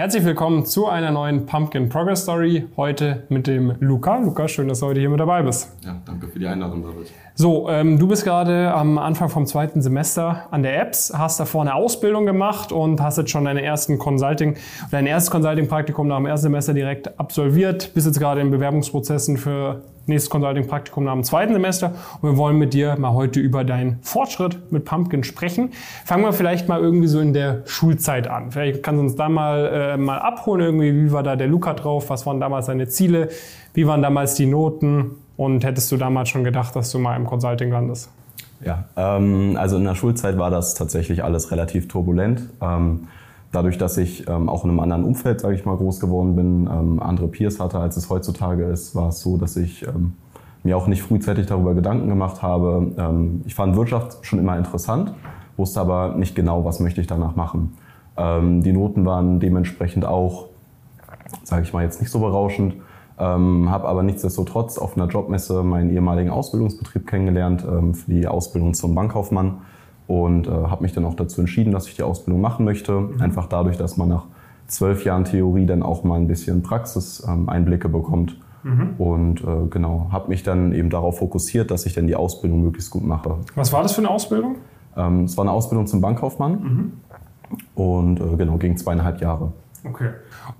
Herzlich willkommen zu einer neuen Pumpkin Progress Story. Heute mit dem Luca. Luca, schön, dass du heute hier mit dabei bist. Ja, danke für die Einladung, David. So, ähm, du bist gerade am Anfang vom zweiten Semester an der Apps, hast davor eine Ausbildung gemacht und hast jetzt schon deine ersten Consulting, dein erstes Consulting-Praktikum nach dem ersten Semester direkt absolviert, bist jetzt gerade in Bewerbungsprozessen für nächstes Consulting-Praktikum nach dem zweiten Semester und wir wollen mit dir mal heute über deinen Fortschritt mit Pumpkin sprechen. Fangen wir vielleicht mal irgendwie so in der Schulzeit an. Vielleicht kannst du uns da mal, äh, mal abholen irgendwie, wie war da der Luca drauf, was waren damals seine Ziele, wie waren damals die Noten und hättest du damals schon gedacht, dass du mal im Consulting landest? Ja, ähm, also in der Schulzeit war das tatsächlich alles relativ turbulent. Ähm, dadurch, dass ich ähm, auch in einem anderen Umfeld, sage ich mal, groß geworden bin, ähm, andere Peers hatte, als es heutzutage ist, war es so, dass ich ähm, mir auch nicht frühzeitig darüber Gedanken gemacht habe. Ähm, ich fand Wirtschaft schon immer interessant, wusste aber nicht genau, was möchte ich danach machen. Ähm, die Noten waren dementsprechend auch, sage ich mal, jetzt nicht so berauschend. Ähm, habe aber nichtsdestotrotz auf einer Jobmesse meinen ehemaligen Ausbildungsbetrieb kennengelernt für die Ausbildung zum Bankkaufmann und äh, habe mich dann auch dazu entschieden, dass ich die Ausbildung machen möchte. Mhm. Einfach dadurch, dass man nach zwölf Jahren Theorie dann auch mal ein bisschen Praxiseinblicke ähm, bekommt. Mhm. Und äh, genau, habe mich dann eben darauf fokussiert, dass ich dann die Ausbildung möglichst gut mache. Was war das für eine Ausbildung? Ähm, es war eine Ausbildung zum Bankkaufmann mhm. und äh, genau, ging zweieinhalb Jahre. Okay.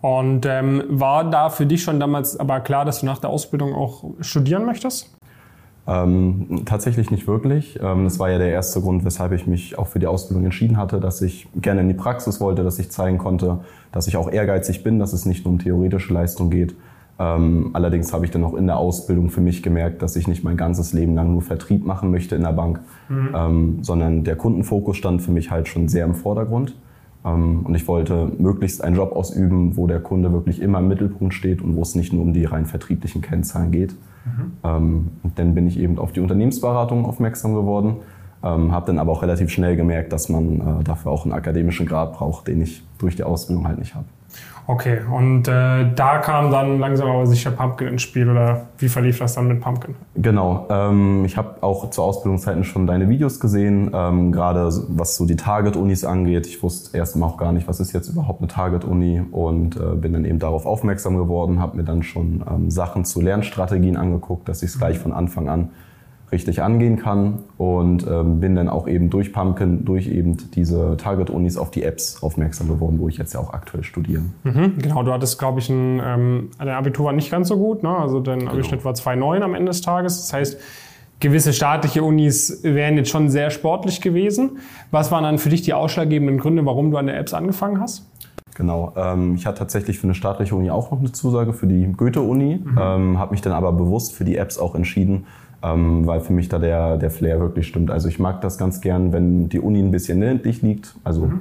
Und ähm, war da für dich schon damals aber klar, dass du nach der Ausbildung auch studieren möchtest? Ähm, tatsächlich nicht wirklich. Ähm, das war ja der erste Grund, weshalb ich mich auch für die Ausbildung entschieden hatte, dass ich gerne in die Praxis wollte, dass ich zeigen konnte, dass ich auch ehrgeizig bin, dass es nicht nur um theoretische Leistung geht. Ähm, allerdings habe ich dann auch in der Ausbildung für mich gemerkt, dass ich nicht mein ganzes Leben lang nur Vertrieb machen möchte in der Bank, mhm. ähm, sondern der Kundenfokus stand für mich halt schon sehr im Vordergrund. Ähm, und ich wollte möglichst einen Job ausüben, wo der Kunde wirklich immer im Mittelpunkt steht und wo es nicht nur um die rein vertrieblichen Kennzahlen geht. Mhm. Ähm, und dann bin ich eben auf die Unternehmensberatung aufmerksam geworden, ähm, habe dann aber auch relativ schnell gemerkt, dass man äh, dafür auch einen akademischen Grad braucht, den ich durch die Ausbildung halt nicht habe. Okay, und äh, da kam dann langsam aber sicher Pumpkin ins Spiel oder wie verlief das dann mit Pumpkin? Genau, ähm, ich habe auch zu Ausbildungszeiten schon deine Videos gesehen, ähm, gerade was so die Target-Unis angeht. Ich wusste erst mal auch gar nicht, was ist jetzt überhaupt eine Target-Uni und äh, bin dann eben darauf aufmerksam geworden, habe mir dann schon ähm, Sachen zu Lernstrategien angeguckt, dass ich es gleich von Anfang an richtig angehen kann und ähm, bin dann auch eben durch Pumpkin, durch eben diese Target-Unis auf die Apps aufmerksam geworden, wo ich jetzt ja auch aktuell studiere. Mhm, genau, du hattest, glaube ich, ein, ähm, dein Abitur war nicht ganz so gut, ne? also dein genau. Abischnitt war 2,9 am Ende des Tages. Das heißt, gewisse staatliche Unis wären jetzt schon sehr sportlich gewesen. Was waren dann für dich die ausschlaggebenden Gründe, warum du an der Apps angefangen hast? Genau. Ähm, ich hatte tatsächlich für eine staatliche Uni auch noch eine Zusage für die Goethe-Uni, mhm. ähm, habe mich dann aber bewusst für die Apps auch entschieden, ähm, weil für mich da der, der Flair wirklich stimmt. Also ich mag das ganz gern, wenn die Uni ein bisschen ländlich liegt. Also mhm.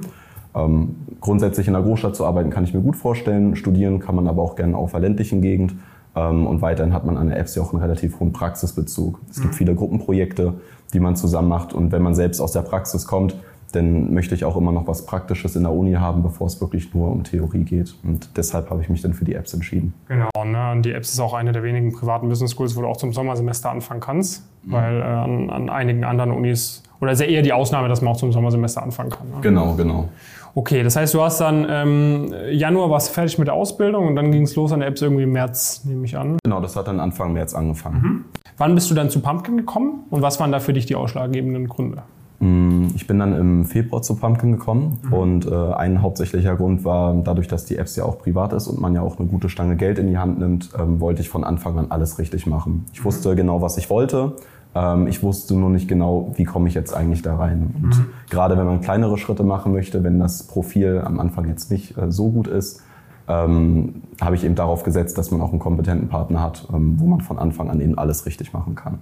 ähm, grundsätzlich in einer Großstadt zu arbeiten kann ich mir gut vorstellen. Studieren kann man aber auch gerne auf einer ländlichen Gegend. Ähm, und weiterhin hat man an der Apps ja auch einen relativ hohen Praxisbezug. Es gibt mhm. viele Gruppenprojekte, die man zusammen macht. Und wenn man selbst aus der Praxis kommt, dann möchte ich auch immer noch was Praktisches in der Uni haben, bevor es wirklich nur um Theorie geht. Und deshalb habe ich mich dann für die Apps entschieden. Genau, ne? und die Apps ist auch eine der wenigen privaten Business Schools, wo du auch zum Sommersemester anfangen kannst, mhm. weil äh, an, an, einigen anderen Unis, oder ist ja eher die Ausnahme, dass man auch zum Sommersemester anfangen kann. Ne? Genau, genau. Okay, das heißt, du hast dann ähm, Januar warst fertig mit der Ausbildung und dann ging es los an der Apps irgendwie im März, nehme ich an. Genau, das hat dann Anfang März angefangen. Mhm. Wann bist du dann zu Pumpkin gekommen und was waren da für dich die ausschlaggebenden Gründe? Mm, ich bin dann im Februar zu Pumpkin gekommen mhm. und äh, ein hauptsächlicher Grund war, dadurch, dass die Apps ja auch privat ist und man ja auch eine gute Stange Geld in die Hand nimmt, ähm, wollte ich von Anfang an alles richtig machen. Ich mhm. wusste genau, was ich wollte. Ähm, ich wusste nur nicht genau, wie komme ich jetzt eigentlich da rein. Und mhm. gerade wenn man kleinere Schritte machen möchte, wenn das Profil am Anfang jetzt nicht äh, so gut ist, ähm, habe ich eben darauf gesetzt, dass man auch einen kompetenten Partner hat, ähm, wo man von Anfang an eben alles richtig machen kann.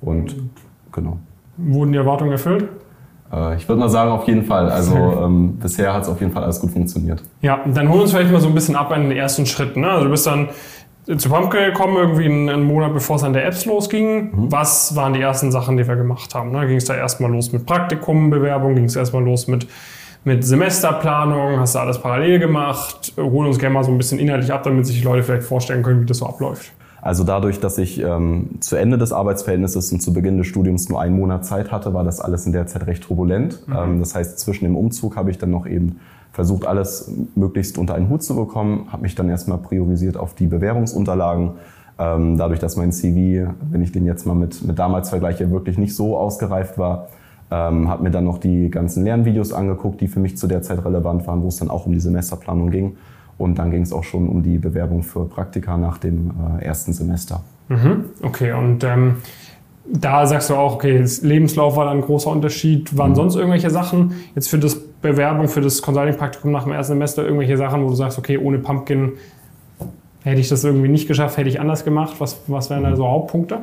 Und genau. Wurden die Erwartungen erfüllt? Äh, ich würde mal sagen, auf jeden Fall. Also ähm, bisher hat es auf jeden Fall alles gut funktioniert. Ja, dann hol uns vielleicht mal so ein bisschen ab an den ersten Schritten. Ne? Also du bist dann zu Pumpkin gekommen, irgendwie einen Monat bevor es an der Apps losging. Mhm. Was waren die ersten Sachen, die wir gemacht haben? Ne? Ging es da erstmal los mit Praktikumbewerbung? Ging es erstmal los mit, mit Semesterplanung? Hast du alles parallel gemacht? Hol uns gerne mal so ein bisschen inhaltlich ab, damit sich die Leute vielleicht vorstellen können, wie das so abläuft. Also dadurch, dass ich ähm, zu Ende des Arbeitsverhältnisses und zu Beginn des Studiums nur einen Monat Zeit hatte, war das alles in der Zeit recht turbulent. Mhm. Ähm, das heißt, zwischen dem Umzug habe ich dann noch eben versucht alles möglichst unter einen Hut zu bekommen, habe mich dann erstmal priorisiert auf die Bewerbungsunterlagen. Ähm, dadurch, dass mein CV, wenn ich den jetzt mal mit, mit damals vergleiche, wirklich nicht so ausgereift war, ähm, habe mir dann noch die ganzen Lernvideos angeguckt, die für mich zu der Zeit relevant waren, wo es dann auch um die Semesterplanung ging. Und dann ging es auch schon um die Bewerbung für Praktika nach dem äh, ersten Semester. Mhm. Okay, und ähm, da sagst du auch, okay, Lebenslauf war dann ein großer Unterschied. Waren mhm. sonst irgendwelche Sachen jetzt für das Bewerbung, für das Consulting-Praktikum nach dem ersten Semester, irgendwelche Sachen, wo du sagst, okay, ohne Pumpkin hätte ich das irgendwie nicht geschafft, hätte ich anders gemacht? Was, was wären da so Hauptpunkte?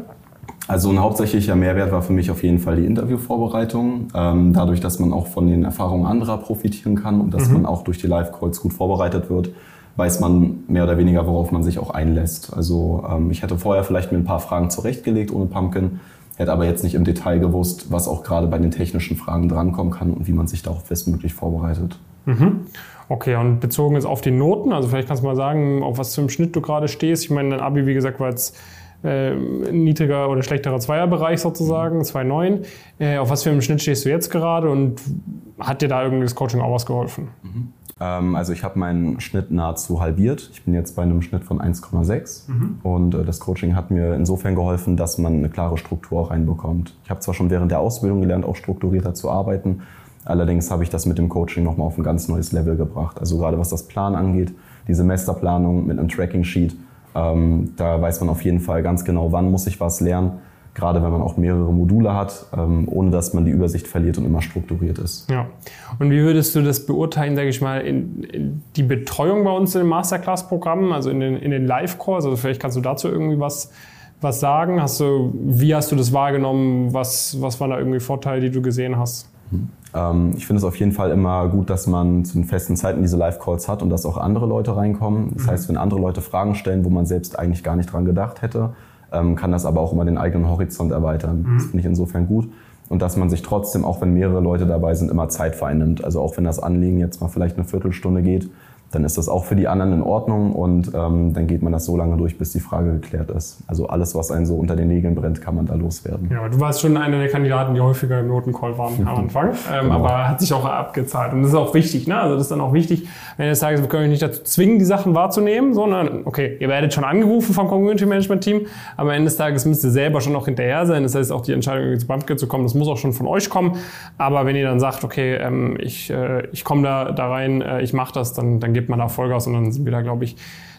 Also ein hauptsächlicher Mehrwert war für mich auf jeden Fall die Interviewvorbereitung. Ähm, dadurch, dass man auch von den Erfahrungen anderer profitieren kann und dass mhm. man auch durch die Live-Calls gut vorbereitet wird, weiß man mehr oder weniger, worauf man sich auch einlässt. Also ähm, ich hätte vorher vielleicht mir ein paar Fragen zurechtgelegt ohne Pumpkin, hätte aber jetzt nicht im Detail gewusst, was auch gerade bei den technischen Fragen drankommen kann und wie man sich darauf bestmöglich vorbereitet. Mhm. Okay, und bezogen jetzt auf die Noten, also vielleicht kannst du mal sagen, auf was für einem Schnitt du gerade stehst. Ich meine, dein Abi, wie gesagt, war jetzt äh, niedriger oder schlechterer Zweierbereich sozusagen, 2,9. Äh, auf was für einem Schnitt stehst du jetzt gerade und hat dir da irgendwie das Coaching auch was geholfen? Mhm. Ähm, also ich habe meinen Schnitt nahezu halbiert. Ich bin jetzt bei einem Schnitt von 1,6 mhm. und äh, das Coaching hat mir insofern geholfen, dass man eine klare Struktur auch reinbekommt. Ich habe zwar schon während der Ausbildung gelernt, auch strukturierter zu arbeiten, allerdings habe ich das mit dem Coaching nochmal auf ein ganz neues Level gebracht. Also gerade was das Plan angeht, die Semesterplanung mit einem Tracking-Sheet, ähm, da weiß man auf jeden Fall ganz genau, wann muss ich was lernen. Gerade wenn man auch mehrere Module hat, ähm, ohne dass man die Übersicht verliert und immer strukturiert ist. Ja. Und wie würdest du das beurteilen, sage ich mal, in, in, die Betreuung bei uns in den Masterclass-Programmen, also in den, in den Live-Calls? Also vielleicht kannst du dazu irgendwie was, was sagen. Hast du, wie hast du das wahrgenommen? Was, was waren da irgendwie Vorteile, die du gesehen hast? Mhm. Ähm, ich finde es auf jeden Fall immer gut, dass man zu den festen Zeiten diese Live-Calls hat und dass auch andere Leute reinkommen. Das mhm. heißt, wenn andere Leute Fragen stellen, wo man selbst eigentlich gar nicht dran gedacht hätte, ähm, kann das aber auch immer den eigenen Horizont erweitern. Mhm. Das finde ich insofern gut. Und dass man sich trotzdem, auch wenn mehrere Leute dabei sind, immer Zeit vereinnimmt. Also auch wenn das Anliegen jetzt mal vielleicht eine Viertelstunde geht, dann ist das auch für die anderen in Ordnung und ähm, dann geht man das so lange durch, bis die Frage geklärt ist. Also alles, was einen so unter den Nägeln brennt, kann man da loswerden. Ja, du warst schon einer der Kandidaten, die häufiger im Notencall waren am Anfang, ähm, genau. aber hat sich auch abgezahlt und das ist auch wichtig. Ne? Also das ist dann auch wichtig, wenn des Tages, wir können euch nicht dazu zwingen, die Sachen wahrzunehmen, sondern okay, ihr werdet schon angerufen vom Community Management Team, aber am Ende des Tages müsst ihr selber schon noch hinterher sein. Das heißt, auch die Entscheidung, zu Bumpkit zu kommen, das muss auch schon von euch kommen. Aber wenn ihr dann sagt, okay, ähm, ich, äh, ich komme da, da rein, äh, ich mache das, dann, dann gibt man da Vollgas und dann sind wir da, glaube ich,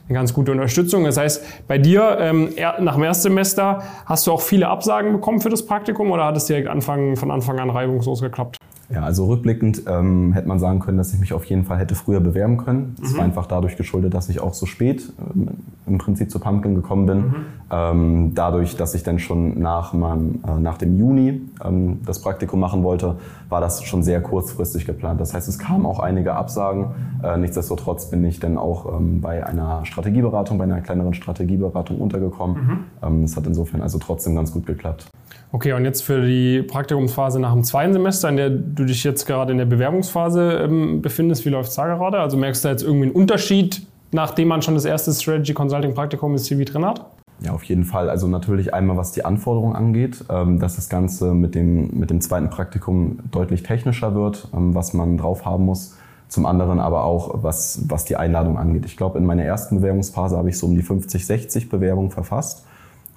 eine ganz gute Unterstützung. Das heißt, bei dir ähm, nach dem Erstsemester hast du auch viele Absagen bekommen für das Praktikum oder hat es direkt Anfang, von Anfang an reibungslos geklappt? Ja, also rückblickend ähm, hätte man sagen können, dass ich mich auf jeden Fall hätte früher bewerben können. Es mhm. war einfach dadurch geschuldet, dass ich auch so spät ähm, im Prinzip zu Pumpkin gekommen bin. Mhm. Ähm, dadurch, dass ich dann schon nach, meinem, äh, nach dem Juni ähm, das Praktikum machen wollte, war das schon sehr kurzfristig geplant. Das heißt, es kamen auch einige Absagen. Äh, nichtsdestotrotz bin ich dann auch ähm, bei einer Strategieberatung, bei einer kleineren Strategieberatung untergekommen. Mhm. Ähm, es hat insofern also trotzdem ganz gut geklappt. Okay, und jetzt für die Praktikumsphase nach dem zweiten Semester, in der du dich jetzt gerade in der Bewerbungsphase ähm, befindest, wie läuft es da gerade? Also merkst du da jetzt irgendwie einen Unterschied, nachdem man schon das erste Strategy Consulting Praktikum im CV drin hat? Ja, auf jeden Fall. Also natürlich einmal, was die Anforderungen angeht, ähm, dass das Ganze mit dem, mit dem zweiten Praktikum deutlich technischer wird, ähm, was man drauf haben muss. Zum anderen aber auch, was, was die Einladung angeht. Ich glaube, in meiner ersten Bewerbungsphase habe ich so um die 50, 60 Bewerbungen verfasst.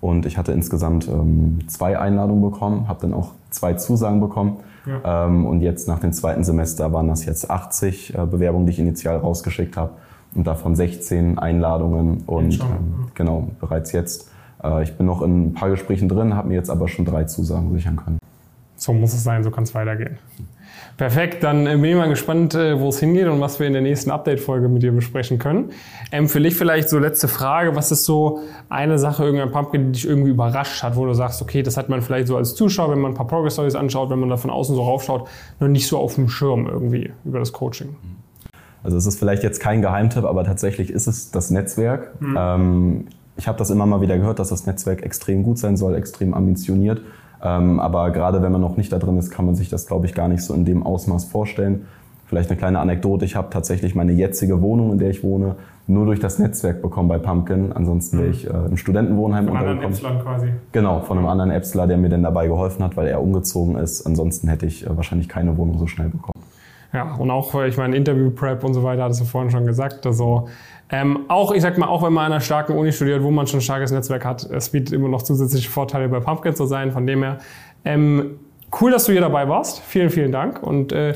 Und ich hatte insgesamt ähm, zwei Einladungen bekommen, habe dann auch zwei Zusagen bekommen. Ja. Ähm, und jetzt nach dem zweiten Semester waren das jetzt 80 äh, Bewerbungen, die ich initial rausgeschickt habe. Und davon 16 Einladungen. Und ähm, genau, bereits jetzt. Äh, ich bin noch in ein paar Gesprächen drin, habe mir jetzt aber schon drei Zusagen sichern können. So muss es sein, so kann es weitergehen. Perfekt, dann äh, bin ich mal gespannt, äh, wo es hingeht und was wir in der nächsten Update-Folge mit dir besprechen können. Ähm, für dich vielleicht so letzte Frage, was ist so eine Sache, irgendein Pumpkin, die dich irgendwie überrascht hat, wo du sagst, okay, das hat man vielleicht so als Zuschauer, wenn man ein paar Progress Stories anschaut, wenn man da von außen so raufschaut, noch nicht so auf dem Schirm irgendwie über das Coaching. Also es ist vielleicht jetzt kein Geheimtipp, aber tatsächlich ist es das Netzwerk. Mhm. Ähm, ich habe das immer mal wieder gehört, dass das Netzwerk extrem gut sein soll, extrem ambitioniert. Ähm, aber gerade wenn man noch nicht da drin ist, kann man sich das, glaube ich, gar nicht so in dem Ausmaß vorstellen. Vielleicht eine kleine Anekdote. Ich habe tatsächlich meine jetzige Wohnung, in der ich wohne, nur durch das Netzwerk bekommen bei Pumpkin. Ansonsten wäre ich äh, im Studentenwohnheim von untergekommen. Von einem Epsler quasi. Genau, von einem anderen Epsler, der mir dann dabei geholfen hat, weil er umgezogen ist. Ansonsten hätte ich äh, wahrscheinlich keine Wohnung so schnell bekommen. Ja, und auch, ich meine, Interview-Prep und so weiter, hattest du vorhin schon gesagt. Also ähm, auch, ich sag mal, auch wenn man an einer starken Uni studiert, wo man schon ein starkes Netzwerk hat, es bietet immer noch zusätzliche Vorteile, bei Pumpkin zu sein. Von dem her, ähm, cool, dass du hier dabei warst. Vielen, vielen Dank. Und äh,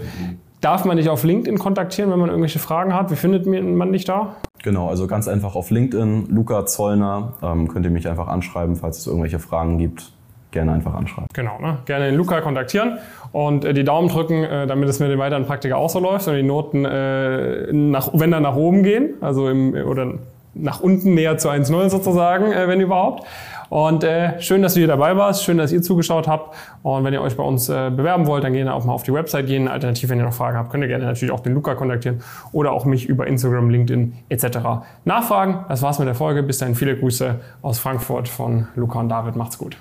darf man dich auf LinkedIn kontaktieren, wenn man irgendwelche Fragen hat? Wie findet man dich da? Genau, also ganz einfach auf LinkedIn, Luca Zollner, ähm, könnt ihr mich einfach anschreiben, falls es irgendwelche Fragen gibt gerne einfach anschreiben. Genau, ne? gerne den Luca kontaktieren und äh, die Daumen drücken, äh, damit es mit den weiteren Praktika auch so läuft und die Noten, äh, nach, wenn dann nach oben gehen, also im, oder nach unten näher zu 1,0 sozusagen, äh, wenn überhaupt. Und äh, schön, dass du hier dabei warst, schön, dass ihr zugeschaut habt. Und wenn ihr euch bei uns äh, bewerben wollt, dann gerne auch mal auf die Website gehen. Alternativ, wenn ihr noch Fragen habt, könnt ihr gerne natürlich auch den Luca kontaktieren oder auch mich über Instagram, LinkedIn etc. nachfragen. Das war's mit der Folge. Bis dahin viele Grüße aus Frankfurt von Luca und David. Macht's gut.